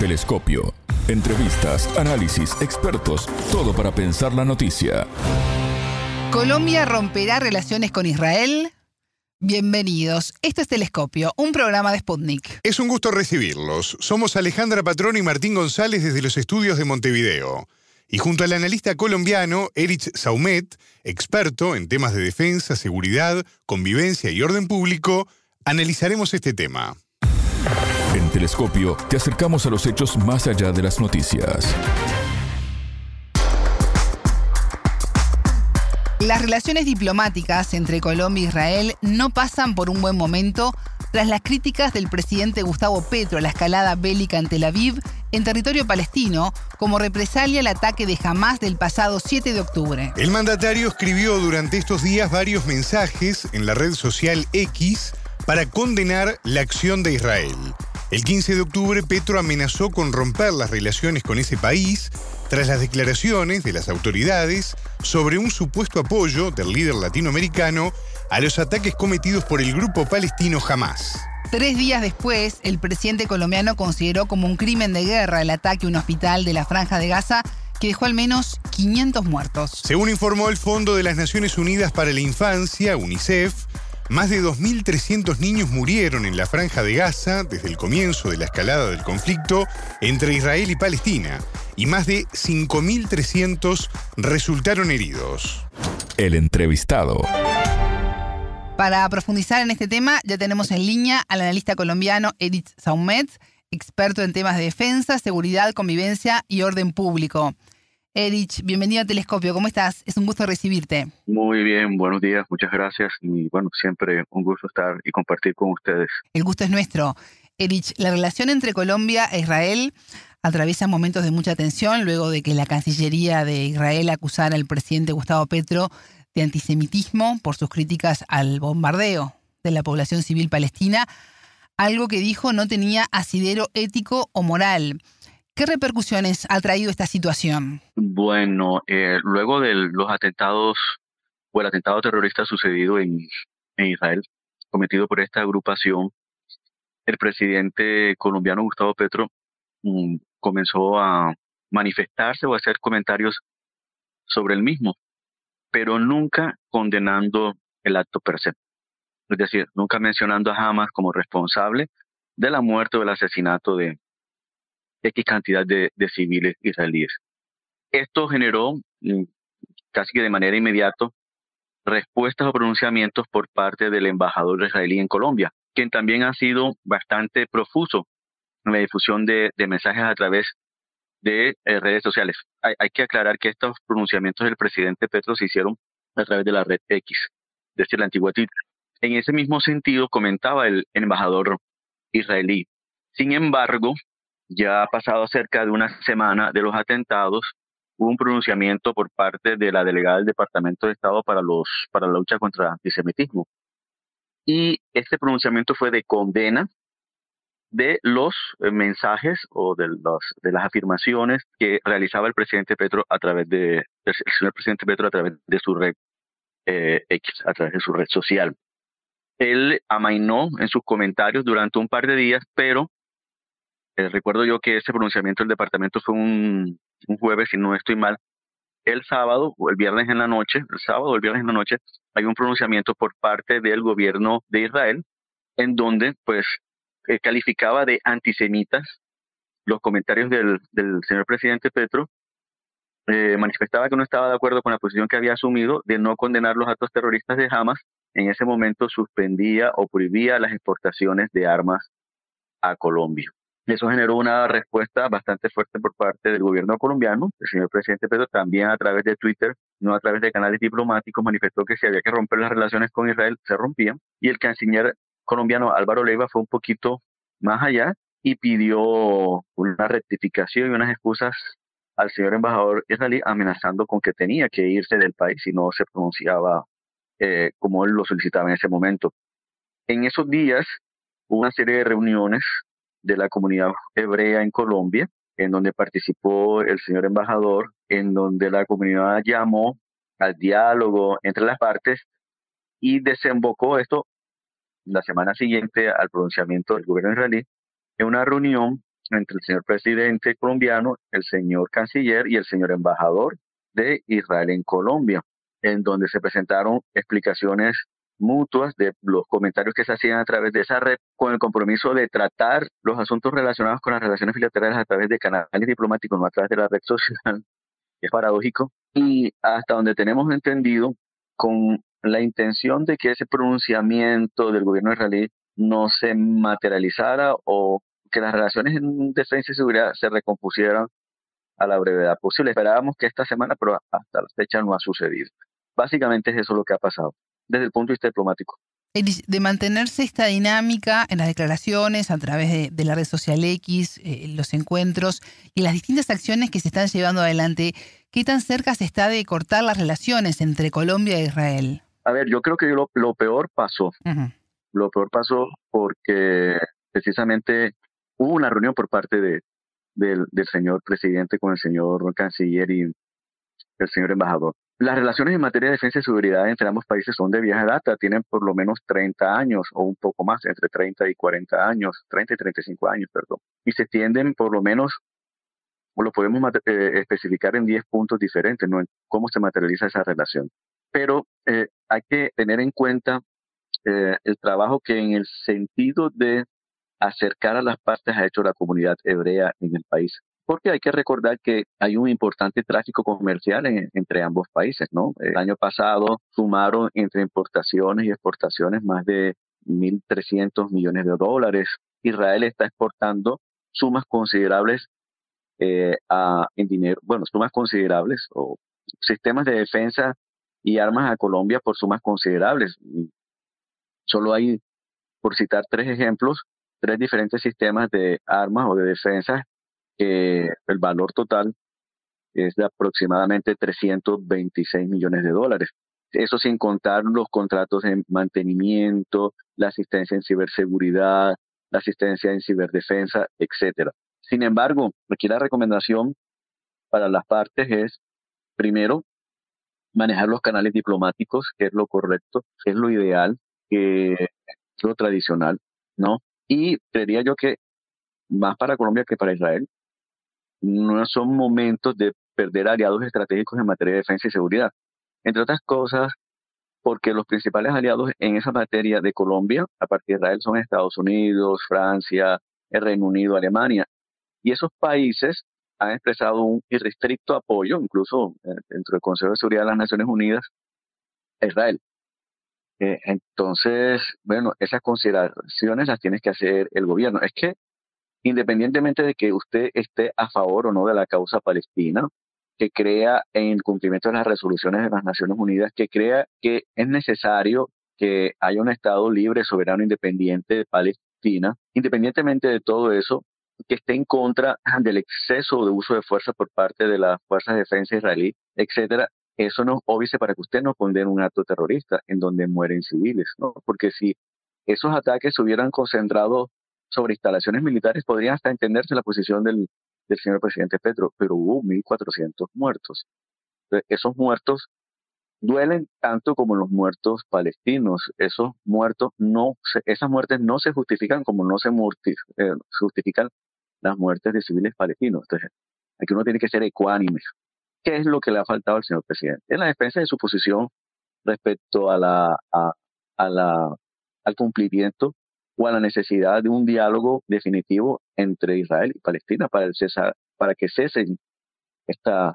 Telescopio. Entrevistas, análisis, expertos, todo para pensar la noticia. ¿Colombia romperá relaciones con Israel? Bienvenidos. Esto es Telescopio, un programa de Sputnik. Es un gusto recibirlos. Somos Alejandra Patrón y Martín González desde los estudios de Montevideo. Y junto al analista colombiano Erich Saumet, experto en temas de defensa, seguridad, convivencia y orden público, analizaremos este tema. En Telescopio te acercamos a los hechos más allá de las noticias. Las relaciones diplomáticas entre Colombia e Israel no pasan por un buen momento tras las críticas del presidente Gustavo Petro a la escalada bélica en Tel Aviv en territorio palestino como represalia al ataque de Hamas del pasado 7 de octubre. El mandatario escribió durante estos días varios mensajes en la red social X para condenar la acción de Israel. El 15 de octubre, Petro amenazó con romper las relaciones con ese país tras las declaraciones de las autoridades sobre un supuesto apoyo del líder latinoamericano a los ataques cometidos por el grupo palestino Hamas. Tres días después, el presidente colombiano consideró como un crimen de guerra el ataque a un hospital de la Franja de Gaza que dejó al menos 500 muertos. Según informó el Fondo de las Naciones Unidas para la Infancia, UNICEF, más de 2.300 niños murieron en la franja de Gaza desde el comienzo de la escalada del conflicto entre Israel y Palestina y más de 5.300 resultaron heridos. El entrevistado. Para profundizar en este tema, ya tenemos en línea al analista colombiano Edith Saumet, experto en temas de defensa, seguridad, convivencia y orden público. Erich, bienvenido a Telescopio, ¿cómo estás? Es un gusto recibirte. Muy bien, buenos días, muchas gracias y bueno, siempre un gusto estar y compartir con ustedes. El gusto es nuestro. Erich, la relación entre Colombia e Israel atraviesa momentos de mucha tensión luego de que la Cancillería de Israel acusara al presidente Gustavo Petro de antisemitismo por sus críticas al bombardeo de la población civil palestina, algo que dijo no tenía asidero ético o moral. ¿Qué repercusiones ha traído esta situación? Bueno, eh, luego de los atentados o el atentado terrorista sucedido en, Israel, cometido por esta agrupación, el presidente colombiano Gustavo Petro mm, comenzó a manifestarse o a hacer comentarios sobre el mismo, pero nunca condenando el acto per se. Es decir, nunca mencionando a Hamas como responsable de la muerte o del asesinato de, X cantidad de, civiles israelíes. Esto generó mm, casi que de manera inmediata respuestas o pronunciamientos por parte del embajador israelí en Colombia, quien también ha sido bastante profuso en la difusión de, mensajes a través de eh, redes sociales. Hay, que aclarar que estos pronunciamientos del presidente Petro se hicieron a través de la red X, es decir, la antigua Twitter. En ese mismo sentido comentaba el embajador israelí. Sin embargo, ya ha pasado cerca de una semana de los atentados, hubo un pronunciamiento por parte de la delegada del Departamento de Estado para, los, para la lucha contra el antisemitismo. Y este pronunciamiento fue de condena de los eh, mensajes o de, los, de las afirmaciones que realizaba el presidente Petro a través de el señor presidente Petro a través de su red eh, X, a través de su red social. Él amainó en sus comentarios durante un par de días, pero eh, recuerdo yo que ese pronunciamiento del departamento fue un, jueves, si no estoy mal. El sábado o el viernes en la noche, el sábado o el viernes en la noche, hay un pronunciamiento por parte del gobierno de Israel en donde pues eh, calificaba de antisemitas los comentarios del, señor presidente Petro eh, manifestaba que no estaba de acuerdo con la posición que había asumido de no condenar los actos terroristas de Hamas. En ese momento suspendía o prohibía las exportaciones de armas a Colombia. Eso generó una respuesta bastante fuerte por parte del gobierno colombiano. El señor presidente Pedro también a través de Twitter, no a través de canales diplomáticos, manifestó que si había que romper las relaciones con Israel, se rompían. Y el canciller colombiano Álvaro Leiva fue un poquito más allá y pidió una rectificación y unas excusas al señor embajador israelí amenazando con que tenía que irse del país si no se pronunciaba eh, como él lo solicitaba en ese momento. En esos días hubo una serie de reuniones de la comunidad hebrea en Colombia, en donde participó el señor embajador, en donde la comunidad llamó al diálogo entre las partes y desembocó esto la semana siguiente al pronunciamiento del gobierno israelí en una reunión entre el señor presidente colombiano, el señor canciller y el señor embajador de Israel en Colombia, en donde se presentaron explicaciones mutuas de los comentarios que se hacían a través de esa red con el compromiso de tratar los asuntos relacionados con las relaciones bilaterales a través de canales diplomáticos, no a través de la red social. Es paradójico. Y hasta donde tenemos entendido, con la intención de que ese pronunciamiento del gobierno israelí no se materializara o que las relaciones en defensa y seguridad se recompusieran a la brevedad posible. Esperábamos que esta semana, pero hasta la fecha no ha sucedido. Básicamente es eso lo que ha pasado desde el punto de vista diplomático. De mantenerse esta dinámica en las declaraciones, a través de, la red social X, eh, los encuentros y las distintas acciones que se están llevando adelante, ¿qué tan cerca se está de cortar las relaciones entre Colombia e Israel? A ver, yo creo que lo, peor pasó. Lo peor pasó porque precisamente hubo una reunión por parte de, del, del señor presidente con el señor canciller y el señor embajador. Las relaciones en materia de defensa y seguridad entre ambos países son de vieja data, tienen por lo menos 30 años o un poco más, entre 30 y 40 años, 30 y 35 años, perdón. Y se extienden por lo menos, o lo podemos eh, especificar en 10 puntos diferentes, ¿no? En cómo se materializa esa relación. Pero eh, hay que tener en cuenta eh, el trabajo que en el sentido de acercar a las partes ha hecho la comunidad hebrea en el país porque hay que recordar que hay un importante tráfico comercial entre ambos países, ¿no? El año pasado sumaron entre importaciones y exportaciones más de 1.300 millones de dólares. Israel está exportando sumas considerables eh, a, en dinero, bueno, sumas considerables o sistemas de defensa y armas a Colombia por sumas considerables. Solo hay, por citar tres ejemplos, tres diferentes sistemas de armas o de defensa el valor total es de aproximadamente 326 millones de dólares. Eso sin contar los contratos en mantenimiento, la asistencia en ciberseguridad, la asistencia en ciberdefensa, etcétera. Sin embargo, aquí la recomendación para las partes es, primero, manejar los canales diplomáticos, que es lo correcto, es lo ideal, que es lo tradicional, ¿no? Y creería yo que más para Colombia que para Israel, no son momentos de perder aliados estratégicos en materia de defensa y seguridad. Entre otras cosas, porque los principales aliados en esa materia de Colombia, a partir de Israel, son Estados Unidos, Francia, el Reino Unido, Alemania. Y esos países han expresado un irrestricto apoyo, incluso eh, dentro del Consejo de Seguridad de las Naciones Unidas, a Israel. Eh, entonces, bueno, esas consideraciones las tiene que hacer el gobierno. Es que independientemente de que usted esté a favor o no de la causa palestina, que crea en cumplimiento de las resoluciones de las Naciones Unidas, que crea que es necesario que haya un Estado libre, soberano, independiente de Palestina, independientemente de todo eso, que esté en contra del exceso de uso de fuerza por parte de las fuerzas de defensa israelí, etcétera, eso no obviamente para que usted no condene un acto terrorista en donde mueren civiles, ¿no? Porque si esos ataques se hubieran concentrado sobre instalaciones militares, podría hasta entenderse la posición del, señor presidente Petro, pero hubo 1.400 muertos. esos muertos duelen tanto como los muertos palestinos. Esos muertos no, esas muertes no se justifican como no se, eh, justifican las muertes de civiles palestinos. Entonces, aquí uno tiene que ser ecuánime. ¿Qué es lo que le ha faltado al señor presidente? En la defensa de su posición respecto a al cumplimiento o a la necesidad de un diálogo definitivo entre Israel y Palestina para, el cesar, para que cesen estas,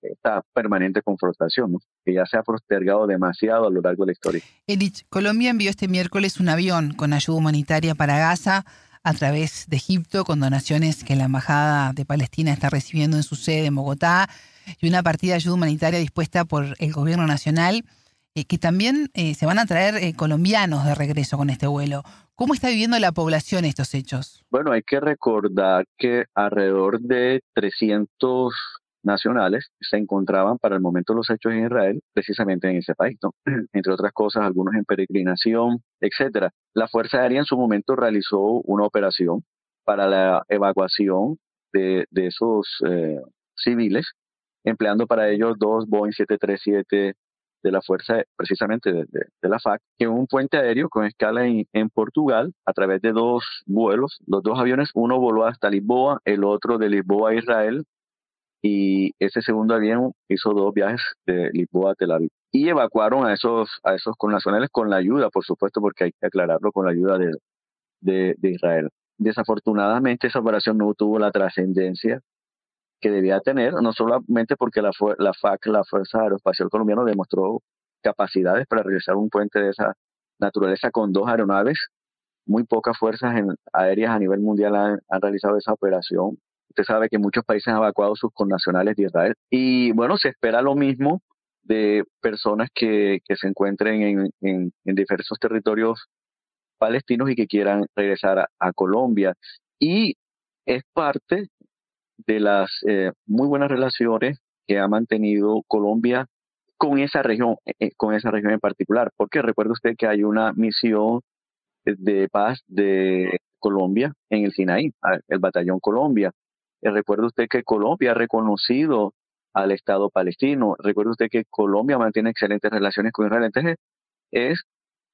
esta permanente confrontación, que ya se ha postergado demasiado a lo largo de la historia. Edith, Colombia envió este miércoles un avión con ayuda humanitaria para Gaza a través de Egipto, con donaciones que la Embajada de Palestina está recibiendo en su sede en Bogotá, y una partida de ayuda humanitaria dispuesta por el gobierno nacional, eh, que también eh, se van a traer eh, colombianos de regreso con este vuelo. ¿Cómo está viviendo la población estos hechos? Bueno, hay que recordar que alrededor de 300 nacionales se encontraban para el momento de los hechos en Israel, precisamente en ese país, entre otras cosas, algunos en peregrinación, etcétera. La Fuerza Aérea en su momento realizó una operación para la evacuación de, esos civiles, empleando para ello dos Boeing 737 de la fuerza precisamente de, la FAC, en un puente aéreo con escala en, Portugal a través de dos vuelos, los dos aviones, uno voló hasta Lisboa, el otro de Lisboa a Israel, y ese segundo avión hizo dos viajes de Lisboa a Tel Aviv. Y evacuaron a esos, a esos connacionales con la ayuda, por supuesto, porque hay que aclararlo, con la ayuda de, de Israel. Desafortunadamente esa operación no tuvo la trascendencia que debía tener, no solamente porque la, la FAC, la Fuerza Aeroespacial Colombiana, demostró capacidades para realizar un puente de esa naturaleza con dos aeronaves. Muy pocas fuerzas aéreas a nivel mundial han, realizado esa operación. Usted sabe que muchos países han evacuado sus connacionales de Israel. Y bueno, se espera lo mismo de personas que, se encuentren en, en, diversos territorios palestinos y que quieran regresar a Colombia. Y es parte de las eh, muy buenas relaciones que ha mantenido Colombia con esa región, eh, eh, con esa región en particular, porque recuerde usted que hay una misión de paz de Colombia en el Sinaí, el Batallón Colombia. recuerde usted que Colombia ha reconocido al Estado palestino. Recuerde usted que Colombia mantiene excelentes relaciones con Israel. Entonces, es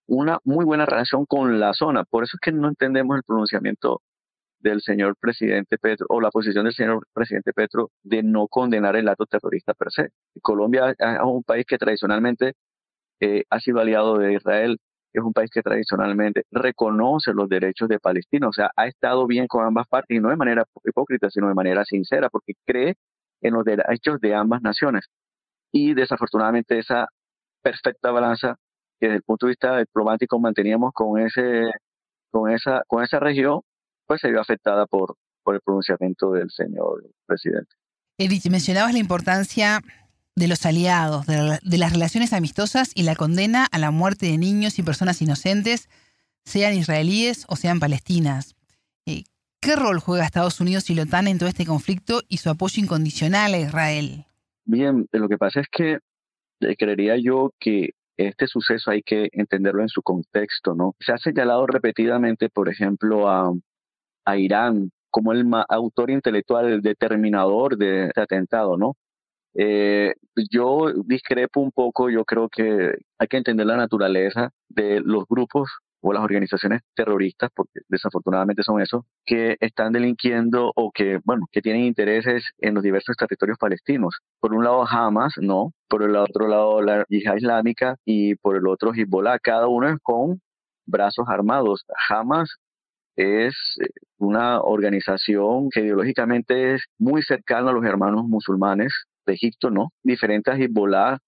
una muy buena relación con la zona. Por eso es que no entendemos el pronunciamiento del señor presidente Petro o la posición del señor presidente Petro de no condenar el acto terrorista per se. Colombia es un país que tradicionalmente eh, ha sido aliado de Israel, es un país que tradicionalmente reconoce los derechos de Palestina, o sea, ha estado bien con ambas partes y no de manera hipócrita, sino de manera sincera, porque cree en los derechos de ambas naciones. Y desafortunadamente esa perfecta balanza que desde el punto de vista diplomático manteníamos con ese con esa con esa región pues se vio afectada por, por el pronunciamiento del señor presidente. Edith, mencionabas la importancia de los aliados, de, las relaciones amistosas y la condena a la muerte de niños y personas inocentes, sean israelíes o sean palestinas. Eh, ¿Qué rol juega Estados Unidos y la OTAN en todo este conflicto y su apoyo incondicional a Israel? Bien, lo que pasa es que eh, creería yo que este suceso hay que entenderlo en su contexto, ¿no? Se ha señalado repetidamente, por ejemplo, a, a Irán como el autor intelectual, el determinador de este atentado, ¿no? Eh, yo discrepo un poco, yo creo que hay que entender la naturaleza de los grupos o las organizaciones terroristas, porque desafortunadamente son esos, que están delinquiendo o que, bueno, que tienen intereses en los diversos territorios palestinos. Por un lado Hamas, no, por el otro lado la Yihad Islámica y por el otro Hezbollah, cada uno con brazos armados. Hamas es eh, una organización que ideológicamente es muy cercana a los hermanos musulmanes de Egipto, ¿no? Diferente a Hezbollah,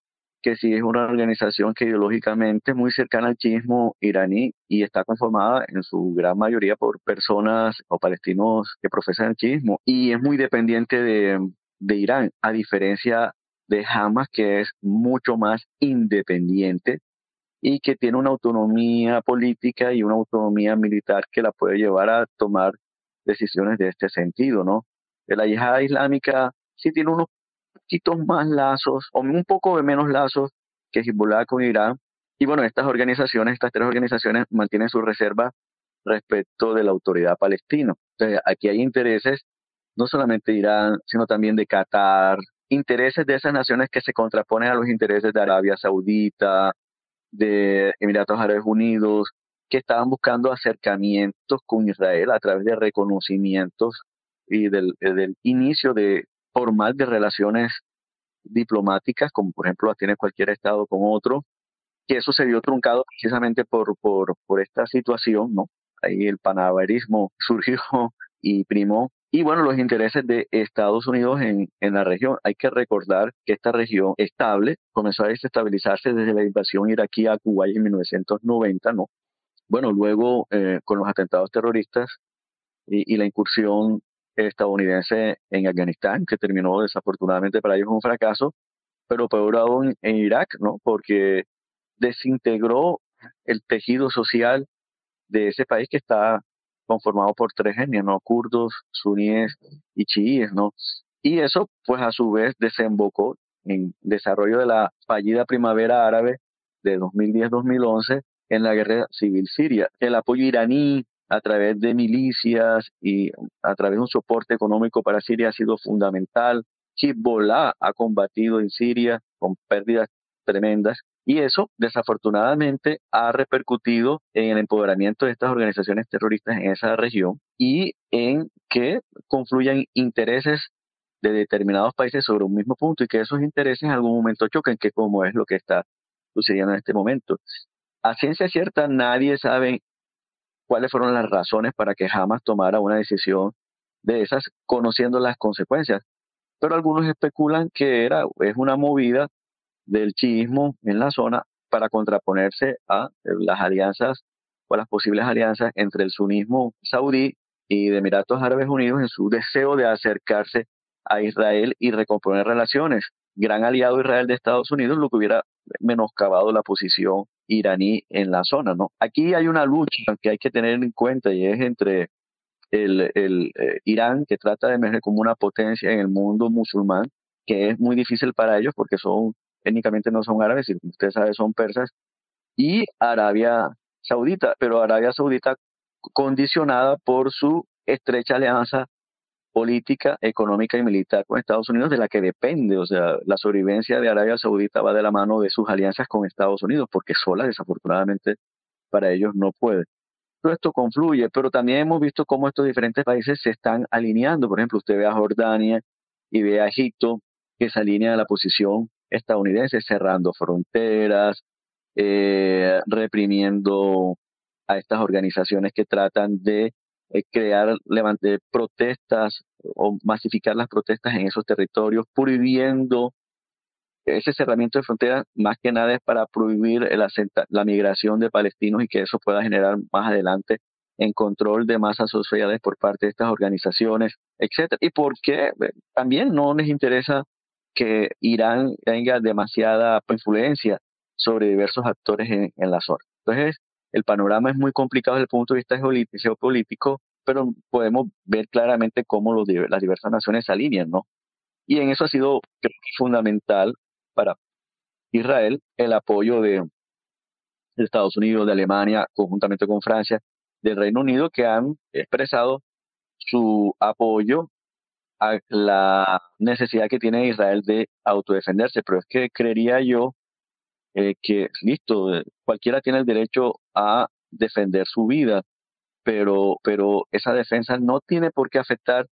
que sí es una organización que ideológicamente es muy cercana al chiismo iraní y está conformada en su gran mayoría por personas o palestinos que profesan el chiismo y es muy dependiente de, de Irán, a diferencia de Hamas, que es mucho más independiente y que tiene una autonomía política y una autonomía militar que la puede llevar a tomar decisiones de este sentido, ¿no? La yihad islámica sí tiene unos poquitos más lazos, o un poco de menos lazos que Hezbollah con Irán, y bueno, estas organizaciones, estas tres organizaciones mantienen su reserva respecto de la autoridad palestina. Entonces, aquí hay intereses no solamente de Irán, sino también de Qatar, intereses de esas naciones que se contraponen a los intereses de Arabia Saudita, de Emiratos Árabes Unidos, que estaban buscando acercamientos con Israel a través de reconocimientos y del, eh, del inicio de formal de relaciones diplomáticas, como por ejemplo las tiene cualquier Estado con otro, que eso se vio truncado precisamente por, por, por esta situación, ¿no? Ahí el panaverismo surgió y primó y bueno, los intereses de Estados Unidos en, en la región. Hay que recordar que esta región estable comenzó a desestabilizarse desde la invasión iraquí a Kuwait en 1990, ¿no? Bueno, luego eh, con los atentados terroristas y, y, la incursión estadounidense en Afganistán, que terminó desafortunadamente para ellos un fracaso, pero peor aún en Irak, ¿no? Porque desintegró el tejido social de ese país que está conformado por tres etnias, ¿no? Kurdos, suníes y chiíes, ¿no? Y eso, pues a su vez, desembocó en desarrollo de la fallida primavera árabe de 2010-2011 en la guerra civil siria. El apoyo iraní a través de milicias y a través de un soporte económico para Siria ha sido fundamental. Hezbollah ha combatido en Siria con pérdidas tremendas y eso desafortunadamente ha repercutido en el empoderamiento de estas organizaciones terroristas en esa región y en que confluyan intereses de determinados países sobre un mismo punto y que esos intereses en algún momento choquen, que como es lo que está sucediendo en este momento. A ciencia cierta, nadie sabe cuáles fueron las razones para que jamás tomara una decisión de esas, conociendo las consecuencias. Pero algunos especulan que era, es una movida del chiismo en la zona para contraponerse a las alianzas o las posibles alianzas entre el sunismo saudí y Emiratos Árabes Unidos en su deseo de acercarse a Israel y recomponer relaciones. Gran aliado Israel de Estados Unidos, lo que hubiera menoscabado la posición iraní en la zona, ¿no? Aquí hay una lucha que hay que tener en cuenta y es entre el, el eh, Irán, que trata de emerger como una potencia en el mundo musulmán, que es muy difícil para ellos porque son, técnicamente no son árabes, y usted sabe, son persas, y Arabia Saudita, pero Arabia Saudita condicionada por su estrecha alianza política, económica y militar con Estados Unidos de la que depende, o sea, la sobrevivencia de Arabia Saudita va de la mano de sus alianzas con Estados Unidos, porque sola desafortunadamente para ellos no puede. Todo esto confluye, pero también hemos visto cómo estos diferentes países se están alineando. Por ejemplo, usted ve a Jordania y ve a Egipto que se alinea a la posición estadounidense, cerrando fronteras, eh, reprimiendo a estas organizaciones que tratan de eh, crear, levantar protestas o masificar las protestas en esos territorios, prohibiendo ese cerramiento de fronteras, más que nada es para prohibir la migración de palestinos y que eso pueda generar más adelante en control de masas sociales por parte de estas organizaciones, etcétera. Y porque también no les interesa que Irán tenga demasiada influencia sobre diversos actores en, en la zona. Entonces, el panorama es muy complicado desde el punto de vista geopolítico, pero podemos ver claramente cómo los, las diversas naciones se alinean, ¿no? Y en eso ha sido fundamental para Israel el apoyo de, de Estados Unidos, de Alemania, conjuntamente con Francia, del Reino Unido, que han expresado su apoyo a la necesidad que tiene Israel de autodefenderse. Pero es que creería yo eh, que, listo, cualquiera tiene el derecho a defender su vida, pero, pero esa defensa no tiene por qué afectar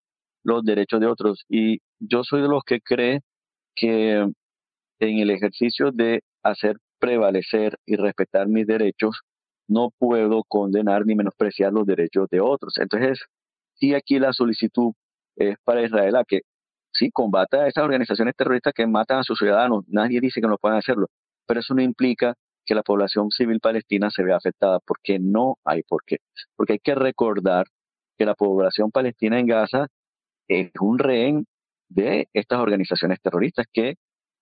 los derechos de otros. Y yo soy de los que cree que en el ejercicio de hacer prevalecer y respetar mis derechos, no puedo condenar ni menospreciar los derechos de otros. Entonces, sí aquí la solicitud es para Israel a que sí combata a esas organizaciones terroristas que matan a sus ciudadanos. Nadie dice que no puedan hacerlo, pero eso no implica que la población civil palestina se vea afectada, porque no hay por qué. Porque hay que recordar que la población palestina en Gaza es un rehén de estas organizaciones terroristas que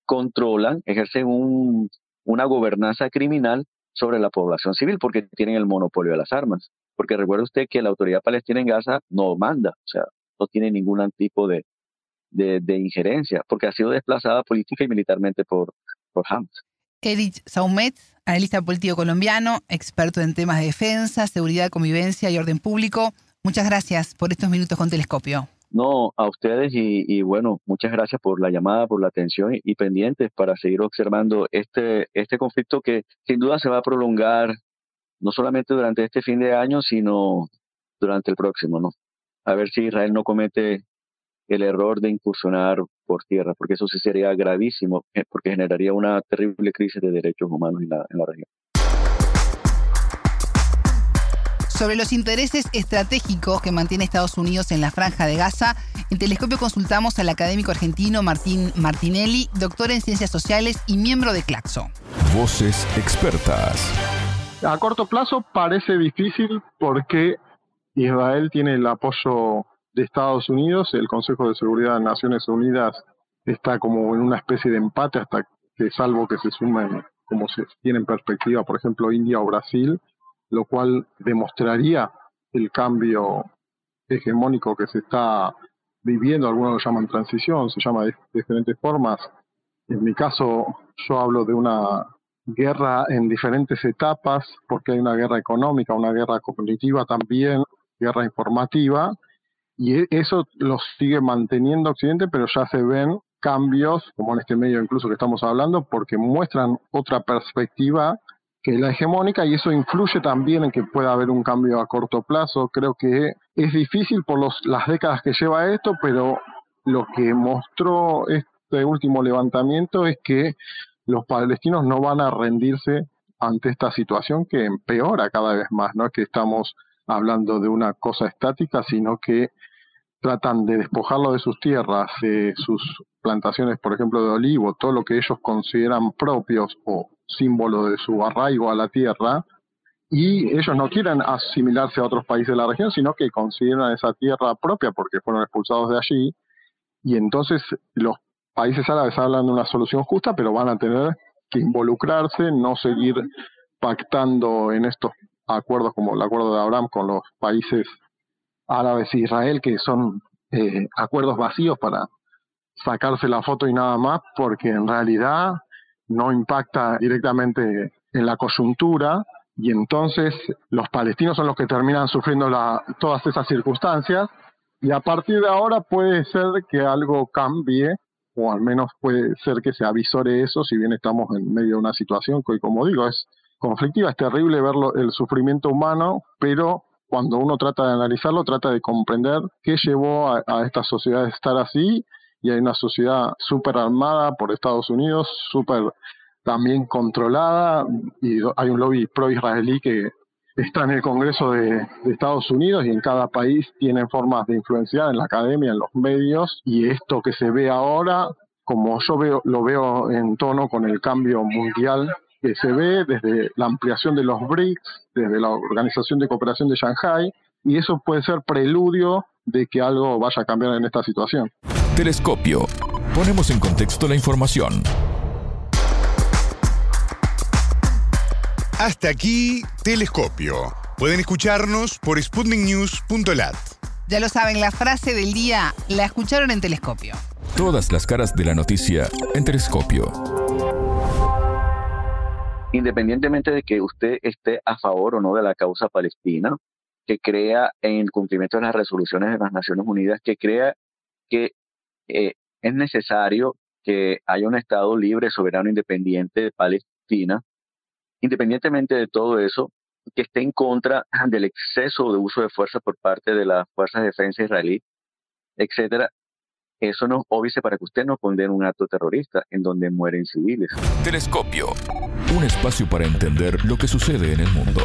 controlan, ejercen un, una gobernanza criminal sobre la población civil porque tienen el monopolio de las armas. Porque recuerde usted que la autoridad palestina en Gaza no manda, o sea, no tiene ningún tipo de, de, de injerencia, porque ha sido desplazada política y militarmente por, por Hamas. Erich Saumet, analista político colombiano, experto en temas de defensa, seguridad, convivencia y orden público. Muchas gracias por estos minutos con Telescopio. No, a ustedes y, bueno, muchas gracias por la llamada, por la atención y, pendientes para seguir observando este, este conflicto que sin duda se va a prolongar no solamente durante este fin de año, sino durante el próximo, ¿no? A ver si Israel no comete el error de incursionar por tierra, porque eso sí sería gravísimo, eh, porque generaría una terrible crisis de derechos humanos en la, en la región. Sobre los intereses estratégicos que mantiene Estados Unidos en la franja de Gaza, en Telescopio consultamos al académico argentino Martín Martinelli, doctor en ciencias sociales y miembro de Claxo. Voces expertas. A corto plazo parece difícil porque Israel tiene el apoyo de Estados Unidos, el Consejo de Seguridad de Naciones Unidas está como en una especie de empate hasta que salvo que se sumen como se tiene en perspectiva, por ejemplo, India o Brasil, lo cual demostraría el cambio hegemónico que se está viviendo, algunos lo llaman transición, se llama de diferentes formas. En mi caso, yo hablo de una guerra en diferentes etapas, porque hay una guerra económica, una guerra cognitiva también, guerra informativa, y e, eso lo sigue manteniendo Occidente, pero ya se ven cambios, como en este medio incluso que estamos hablando, porque muestran otra perspectiva que la hegemónica y eso influye también en que pueda haber un cambio a corto plazo. Creo que es difícil por los, las décadas que lleva esto, pero lo que mostró este último levantamiento es que los palestinos no van a rendirse ante esta situación que empeora cada vez más. No es que estamos hablando de una cosa estática, sino que tratan de despojarlo de sus tierras, de sus plantaciones, por ejemplo, de olivo, todo lo que ellos consideran propios o símbolo de su arraigo a la tierra, y ellos no quieren asimilarse a otros países de la región, sino que consideran esa tierra propia porque fueron expulsados de allí, y entonces los países árabes hablan de una solución justa, pero van a tener que involucrarse, no seguir pactando en estos acuerdos como el acuerdo de Abraham con los países árabes e Israel, que son eh, acuerdos vacíos para sacarse la foto y nada más, porque en realidad no impacta directamente en la coyuntura y entonces los palestinos son los que terminan sufriendo la, todas esas circunstancias y a partir de ahora puede ser que algo cambie o al menos puede ser que se avisore eso si bien estamos en medio de una situación que como digo es conflictiva, es terrible ver el sufrimiento humano, pero cuando uno trata de analizarlo, trata de comprender qué llevó a, esta sociedad a estar así, y hay una sociedad súper armada por Estados Unidos, súper también controlada, y hay un lobby pro-israelí que está en el Congreso de, Estados Unidos y en cada país tienen formas de influenciar en la academia, en los medios, y esto que se ve ahora, como yo veo, lo veo en tono con el cambio mundial que se ve desde la ampliación de los BRICS, desde la Organización de Cooperación de Shanghai, y eso puede ser preludio de que algo vaya a cambiar en esta situación. Telescopio. Ponemos en contexto la información. Hasta aquí, Telescopio. Pueden escucharnos por sputniknews.lat. Ya lo saben, la frase del día la escucharon en Telescopio. Todas las caras de la noticia en Telescopio independientemente de que usted esté a favor o no de la causa palestina, que crea en cumplimiento de las resoluciones de las Naciones Unidas, que crea que eh, es necesario que haya un Estado libre, soberano, independiente de Palestina, independientemente de todo eso, que esté en contra del exceso de uso de fuerza por parte de las fuerzas de defensa israelí, etcétera, eso no obvio para que usted no condene un acto terrorista en donde mueren civiles. Telescopio, un espacio para entender lo que sucede en el mundo.